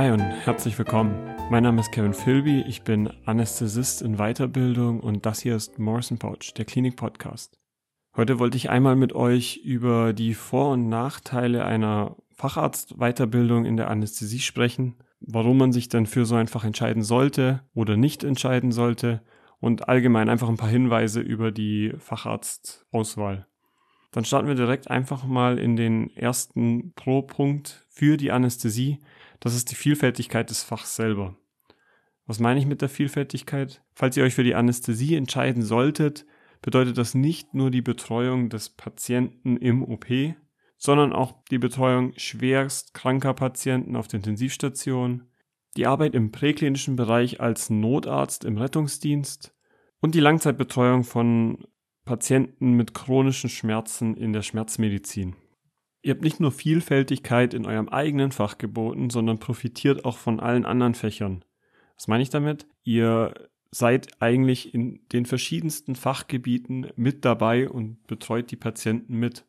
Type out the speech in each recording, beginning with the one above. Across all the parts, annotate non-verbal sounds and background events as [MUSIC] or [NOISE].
Hi und herzlich willkommen. Mein Name ist Kevin Philby, ich bin Anästhesist in Weiterbildung und das hier ist Morrison Pouch, der Klinik-Podcast. Heute wollte ich einmal mit euch über die Vor- und Nachteile einer Facharztweiterbildung in der Anästhesie sprechen, warum man sich dann für so ein Fach entscheiden sollte oder nicht entscheiden sollte und allgemein einfach ein paar Hinweise über die Facharztauswahl. Dann starten wir direkt einfach mal in den ersten Pro-Punkt für die Anästhesie. Das ist die Vielfältigkeit des Fachs selber. Was meine ich mit der Vielfältigkeit? Falls ihr euch für die Anästhesie entscheiden solltet, bedeutet das nicht nur die Betreuung des Patienten im OP, sondern auch die Betreuung schwerst kranker Patienten auf der Intensivstation, die Arbeit im präklinischen Bereich als Notarzt im Rettungsdienst und die Langzeitbetreuung von Patienten mit chronischen Schmerzen in der Schmerzmedizin. Ihr habt nicht nur Vielfältigkeit in eurem eigenen Fach geboten, sondern profitiert auch von allen anderen Fächern. Was meine ich damit? Ihr seid eigentlich in den verschiedensten Fachgebieten mit dabei und betreut die Patienten mit.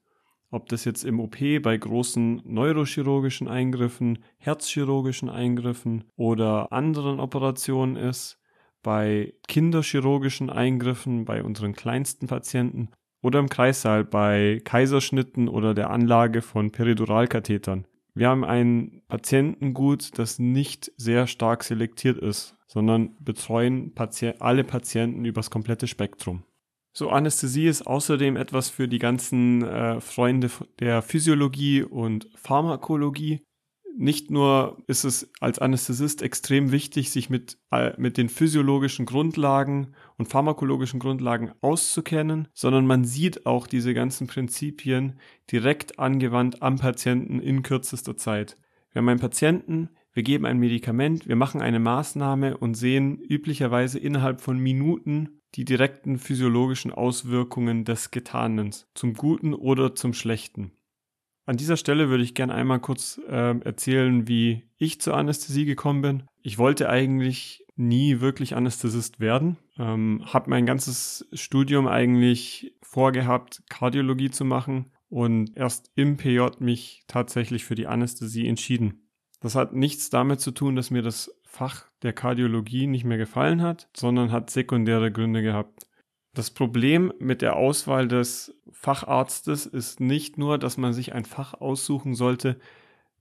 Ob das jetzt im OP bei großen neurochirurgischen Eingriffen, herzchirurgischen Eingriffen oder anderen Operationen ist, bei kinderchirurgischen Eingriffen, bei unseren kleinsten Patienten oder im Kreissaal bei Kaiserschnitten oder der Anlage von Periduralkathetern. Wir haben ein Patientengut, das nicht sehr stark selektiert ist, sondern betreuen Pati alle Patienten übers komplette Spektrum. So, Anästhesie ist außerdem etwas für die ganzen äh, Freunde der Physiologie und Pharmakologie nicht nur ist es als Anästhesist extrem wichtig, sich mit, äh, mit den physiologischen Grundlagen und pharmakologischen Grundlagen auszukennen, sondern man sieht auch diese ganzen Prinzipien direkt angewandt am Patienten in kürzester Zeit. Wir haben einen Patienten, wir geben ein Medikament, wir machen eine Maßnahme und sehen üblicherweise innerhalb von Minuten die direkten physiologischen Auswirkungen des Getanen, zum Guten oder zum Schlechten. An dieser Stelle würde ich gerne einmal kurz äh, erzählen, wie ich zur Anästhesie gekommen bin. Ich wollte eigentlich nie wirklich Anästhesist werden. Ähm, habe mein ganzes Studium eigentlich vorgehabt, Kardiologie zu machen und erst im PJ mich tatsächlich für die Anästhesie entschieden. Das hat nichts damit zu tun, dass mir das Fach der Kardiologie nicht mehr gefallen hat, sondern hat sekundäre Gründe gehabt. Das Problem mit der Auswahl des Facharztes ist nicht nur, dass man sich ein Fach aussuchen sollte,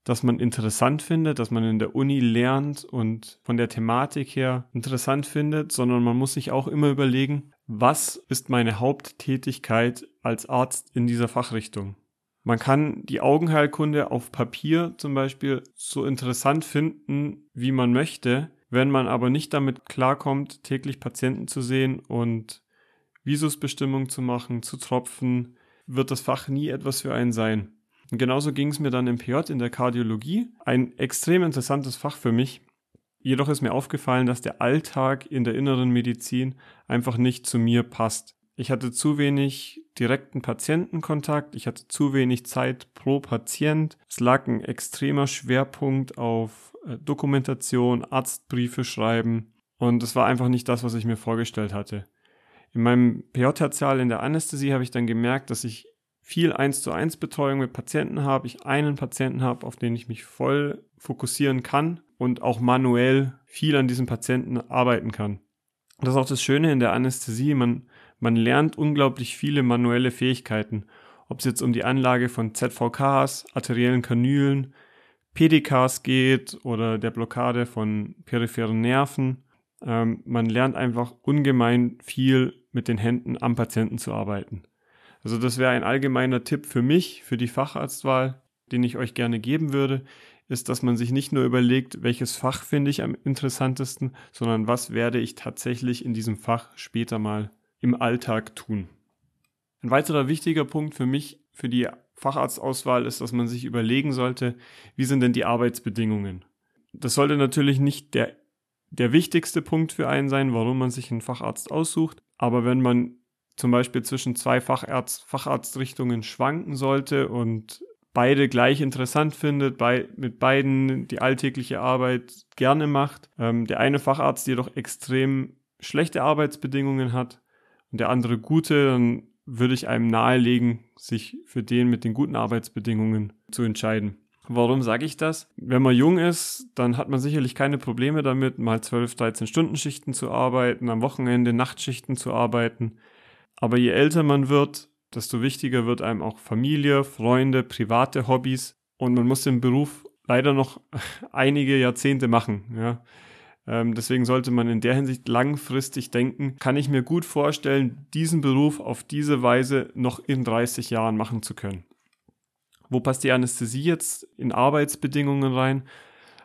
das man interessant findet, dass man in der Uni lernt und von der Thematik her interessant findet, sondern man muss sich auch immer überlegen, was ist meine Haupttätigkeit als Arzt in dieser Fachrichtung. Man kann die Augenheilkunde auf Papier zum Beispiel so interessant finden, wie man möchte, wenn man aber nicht damit klarkommt, täglich Patienten zu sehen und Visusbestimmung zu machen, zu tropfen, wird das Fach nie etwas für einen sein. Und genauso ging es mir dann im PJ in der Kardiologie. Ein extrem interessantes Fach für mich. Jedoch ist mir aufgefallen, dass der Alltag in der inneren Medizin einfach nicht zu mir passt. Ich hatte zu wenig direkten Patientenkontakt, ich hatte zu wenig Zeit pro Patient. Es lag ein extremer Schwerpunkt auf äh, Dokumentation, Arztbriefe schreiben und es war einfach nicht das, was ich mir vorgestellt hatte. In meinem PJ-Tertial in der Anästhesie habe ich dann gemerkt, dass ich viel 1 zu 1 Betreuung mit Patienten habe, ich einen Patienten habe, auf den ich mich voll fokussieren kann und auch manuell viel an diesem Patienten arbeiten kann. das ist auch das Schöne in der Anästhesie, man, man lernt unglaublich viele manuelle Fähigkeiten, ob es jetzt um die Anlage von ZVKs, arteriellen Kanülen, PDKs geht oder der Blockade von peripheren Nerven. Ähm, man lernt einfach ungemein viel mit den Händen am Patienten zu arbeiten. Also das wäre ein allgemeiner Tipp für mich, für die Facharztwahl, den ich euch gerne geben würde, ist, dass man sich nicht nur überlegt, welches Fach finde ich am interessantesten, sondern was werde ich tatsächlich in diesem Fach später mal im Alltag tun. Ein weiterer wichtiger Punkt für mich, für die Facharztauswahl ist, dass man sich überlegen sollte, wie sind denn die Arbeitsbedingungen. Das sollte natürlich nicht der, der wichtigste Punkt für einen sein, warum man sich einen Facharzt aussucht, aber wenn man zum Beispiel zwischen zwei Facharzt, Facharztrichtungen schwanken sollte und beide gleich interessant findet, bei, mit beiden die alltägliche Arbeit gerne macht, ähm, der eine Facharzt jedoch extrem schlechte Arbeitsbedingungen hat und der andere gute, dann würde ich einem nahelegen, sich für den mit den guten Arbeitsbedingungen zu entscheiden. Warum sage ich das? Wenn man jung ist, dann hat man sicherlich keine Probleme damit, mal 12, 13 Stunden Schichten zu arbeiten, am Wochenende Nachtschichten zu arbeiten. Aber je älter man wird, desto wichtiger wird einem auch Familie, Freunde, private Hobbys und man muss den Beruf leider noch [LAUGHS] einige Jahrzehnte machen. Ja. Ähm, deswegen sollte man in der Hinsicht langfristig denken, kann ich mir gut vorstellen, diesen Beruf auf diese Weise noch in 30 Jahren machen zu können. Wo passt die Anästhesie jetzt in Arbeitsbedingungen rein?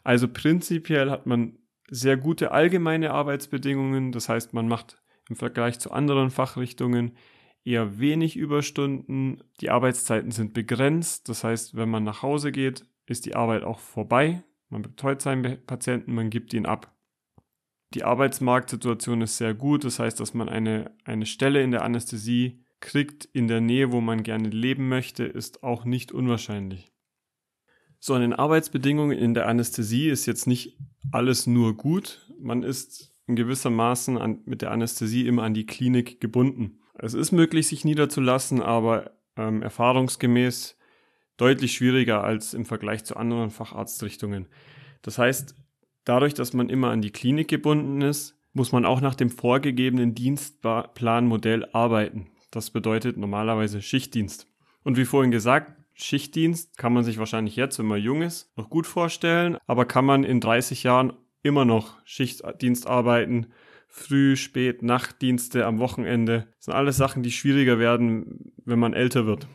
Also prinzipiell hat man sehr gute allgemeine Arbeitsbedingungen. Das heißt, man macht im Vergleich zu anderen Fachrichtungen eher wenig Überstunden. Die Arbeitszeiten sind begrenzt. Das heißt, wenn man nach Hause geht, ist die Arbeit auch vorbei. Man betreut seinen Patienten, man gibt ihn ab. Die Arbeitsmarktsituation ist sehr gut. Das heißt, dass man eine, eine Stelle in der Anästhesie kriegt in der Nähe, wo man gerne leben möchte, ist auch nicht unwahrscheinlich. So, an den Arbeitsbedingungen in der Anästhesie ist jetzt nicht alles nur gut. Man ist in gewisser Maßen an, mit der Anästhesie immer an die Klinik gebunden. Es ist möglich, sich niederzulassen, aber ähm, erfahrungsgemäß deutlich schwieriger als im Vergleich zu anderen Facharztrichtungen. Das heißt, dadurch, dass man immer an die Klinik gebunden ist, muss man auch nach dem vorgegebenen Dienstplanmodell arbeiten. Das bedeutet normalerweise Schichtdienst. Und wie vorhin gesagt, Schichtdienst kann man sich wahrscheinlich jetzt, wenn man jung ist, noch gut vorstellen, aber kann man in 30 Jahren immer noch Schichtdienst arbeiten, Früh-, Spät-, Nachtdienste am Wochenende. Das sind alles Sachen, die schwieriger werden, wenn man älter wird.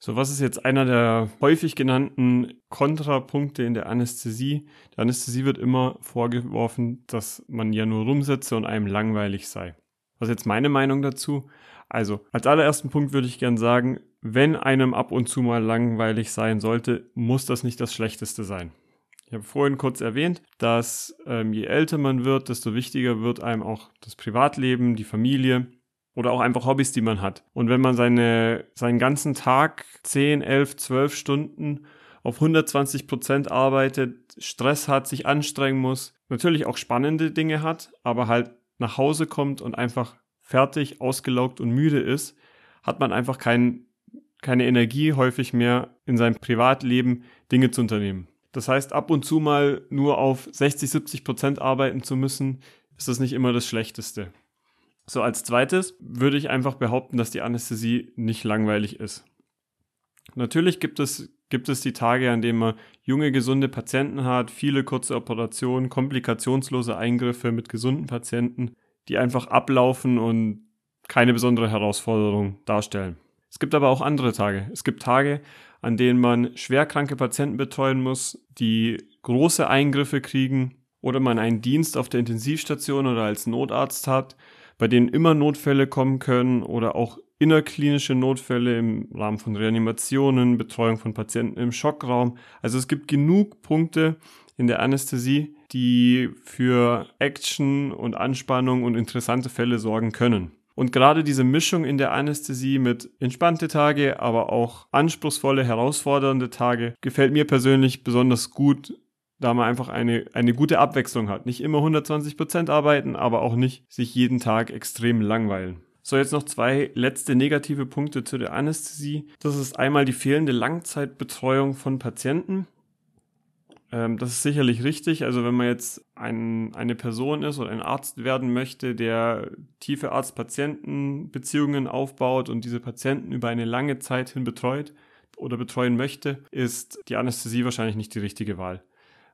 So, was ist jetzt einer der häufig genannten Kontrapunkte in der Anästhesie? Der Anästhesie wird immer vorgeworfen, dass man ja nur rumsitze und einem langweilig sei. Was ist jetzt meine Meinung dazu? Also, als allerersten Punkt würde ich gern sagen, wenn einem ab und zu mal langweilig sein sollte, muss das nicht das Schlechteste sein. Ich habe vorhin kurz erwähnt, dass ähm, je älter man wird, desto wichtiger wird einem auch das Privatleben, die Familie oder auch einfach Hobbys, die man hat. Und wenn man seine, seinen ganzen Tag 10, 11, 12 Stunden auf 120 Prozent arbeitet, Stress hat, sich anstrengen muss, natürlich auch spannende Dinge hat, aber halt nach Hause kommt und einfach fertig, ausgelaugt und müde ist, hat man einfach kein, keine Energie häufig mehr in seinem Privatleben Dinge zu unternehmen. Das heißt, ab und zu mal nur auf 60, 70 Prozent arbeiten zu müssen, ist das nicht immer das Schlechteste. So, als zweites würde ich einfach behaupten, dass die Anästhesie nicht langweilig ist. Natürlich gibt es, gibt es die Tage, an denen man junge, gesunde Patienten hat, viele kurze Operationen, komplikationslose Eingriffe mit gesunden Patienten, die einfach ablaufen und keine besondere Herausforderung darstellen. Es gibt aber auch andere Tage. Es gibt Tage, an denen man schwerkranke Patienten betreuen muss, die große Eingriffe kriegen oder man einen Dienst auf der Intensivstation oder als Notarzt hat, bei denen immer Notfälle kommen können oder auch innerklinische Notfälle im Rahmen von Reanimationen, Betreuung von Patienten im Schockraum. Also es gibt genug Punkte in der Anästhesie, die für Action und Anspannung und interessante Fälle sorgen können. Und gerade diese Mischung in der Anästhesie mit entspannte Tage, aber auch anspruchsvolle, herausfordernde Tage gefällt mir persönlich besonders gut, da man einfach eine, eine gute Abwechslung hat. Nicht immer 120 Prozent arbeiten, aber auch nicht sich jeden Tag extrem langweilen. So, jetzt noch zwei letzte negative Punkte zu der Anästhesie. Das ist einmal die fehlende Langzeitbetreuung von Patienten. Ähm, das ist sicherlich richtig. Also wenn man jetzt ein, eine Person ist oder ein Arzt werden möchte, der tiefe Arzt-Patienten-Beziehungen aufbaut und diese Patienten über eine lange Zeit hin betreut oder betreuen möchte, ist die Anästhesie wahrscheinlich nicht die richtige Wahl.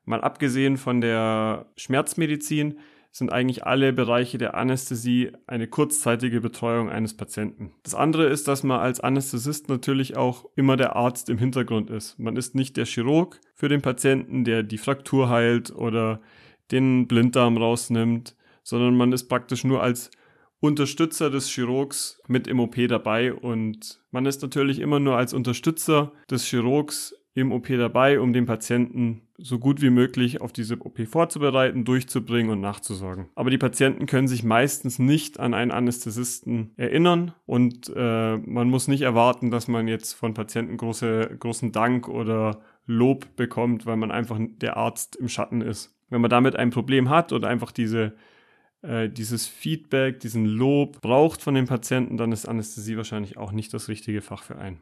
Mal abgesehen von der Schmerzmedizin sind eigentlich alle Bereiche der Anästhesie eine kurzzeitige Betreuung eines Patienten. Das andere ist, dass man als Anästhesist natürlich auch immer der Arzt im Hintergrund ist. Man ist nicht der Chirurg für den Patienten, der die Fraktur heilt oder den Blinddarm rausnimmt, sondern man ist praktisch nur als Unterstützer des Chirurgs mit im OP dabei und man ist natürlich immer nur als Unterstützer des Chirurgs im OP dabei, um den Patienten so gut wie möglich auf diese OP vorzubereiten, durchzubringen und nachzusorgen. Aber die Patienten können sich meistens nicht an einen Anästhesisten erinnern und äh, man muss nicht erwarten, dass man jetzt von Patienten große, großen Dank oder Lob bekommt, weil man einfach der Arzt im Schatten ist. Wenn man damit ein Problem hat oder einfach diese äh, dieses Feedback, diesen Lob braucht von den Patienten, dann ist Anästhesie wahrscheinlich auch nicht das richtige Fach für einen.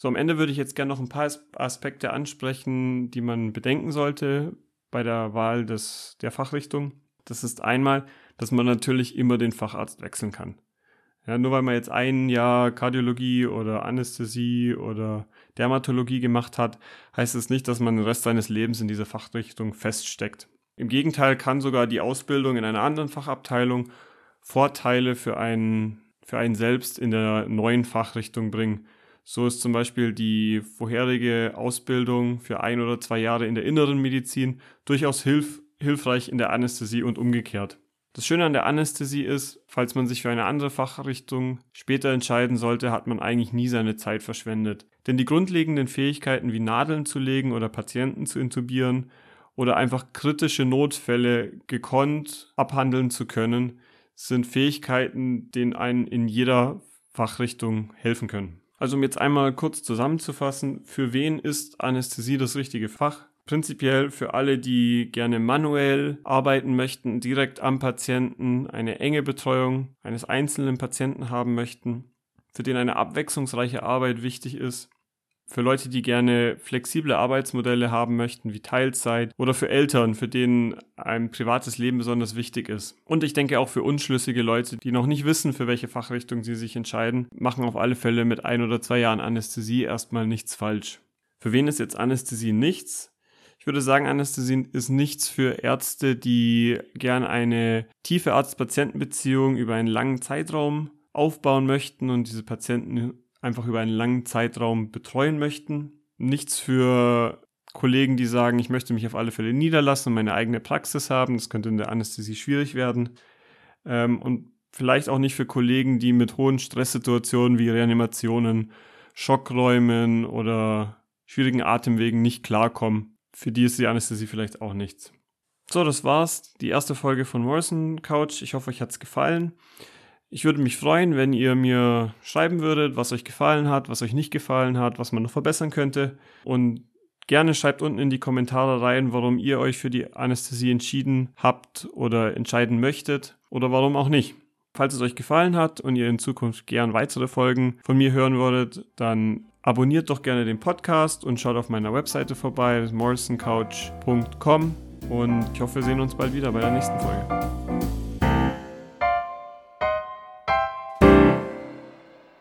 So, am Ende würde ich jetzt gerne noch ein paar Aspekte ansprechen, die man bedenken sollte bei der Wahl des, der Fachrichtung. Das ist einmal, dass man natürlich immer den Facharzt wechseln kann. Ja, nur weil man jetzt ein Jahr Kardiologie oder Anästhesie oder Dermatologie gemacht hat, heißt es nicht, dass man den Rest seines Lebens in dieser Fachrichtung feststeckt. Im Gegenteil kann sogar die Ausbildung in einer anderen Fachabteilung Vorteile für einen, für einen selbst in der neuen Fachrichtung bringen. So ist zum Beispiel die vorherige Ausbildung für ein oder zwei Jahre in der inneren Medizin durchaus hilf, hilfreich in der Anästhesie und umgekehrt. Das Schöne an der Anästhesie ist, falls man sich für eine andere Fachrichtung später entscheiden sollte, hat man eigentlich nie seine Zeit verschwendet. Denn die grundlegenden Fähigkeiten wie Nadeln zu legen oder Patienten zu intubieren oder einfach kritische Notfälle gekonnt abhandeln zu können, sind Fähigkeiten, denen einen in jeder Fachrichtung helfen können. Also um jetzt einmal kurz zusammenzufassen, für wen ist Anästhesie das richtige Fach? Prinzipiell für alle, die gerne manuell arbeiten möchten, direkt am Patienten, eine enge Betreuung eines einzelnen Patienten haben möchten, für den eine abwechslungsreiche Arbeit wichtig ist, für Leute, die gerne flexible Arbeitsmodelle haben möchten, wie Teilzeit, oder für Eltern, für denen ein privates Leben besonders wichtig ist. Und ich denke auch für unschlüssige Leute, die noch nicht wissen, für welche Fachrichtung sie sich entscheiden, machen auf alle Fälle mit ein oder zwei Jahren Anästhesie erstmal nichts falsch. Für wen ist jetzt Anästhesie nichts? Ich würde sagen, Anästhesie ist nichts für Ärzte, die gern eine tiefe Arzt-Patienten-Beziehung über einen langen Zeitraum aufbauen möchten und diese Patienten einfach über einen langen Zeitraum betreuen möchten. Nichts für Kollegen, die sagen, ich möchte mich auf alle Fälle niederlassen und meine eigene Praxis haben. Das könnte in der Anästhesie schwierig werden. Ähm, und vielleicht auch nicht für Kollegen, die mit hohen Stresssituationen wie Reanimationen, Schockräumen oder schwierigen Atemwegen nicht klarkommen für die ist die Anästhesie vielleicht auch nichts. So, das war's. Die erste Folge von Morrison Couch. Ich hoffe, euch hat's gefallen. Ich würde mich freuen, wenn ihr mir schreiben würdet, was euch gefallen hat, was euch nicht gefallen hat, was man noch verbessern könnte. Und gerne schreibt unten in die Kommentare rein, warum ihr euch für die Anästhesie entschieden habt oder entscheiden möchtet oder warum auch nicht. Falls es euch gefallen hat und ihr in Zukunft gern weitere Folgen von mir hören würdet, dann Abonniert doch gerne den Podcast und schaut auf meiner Webseite vorbei, morrisoncouch.com. Und ich hoffe, wir sehen uns bald wieder bei der nächsten Folge.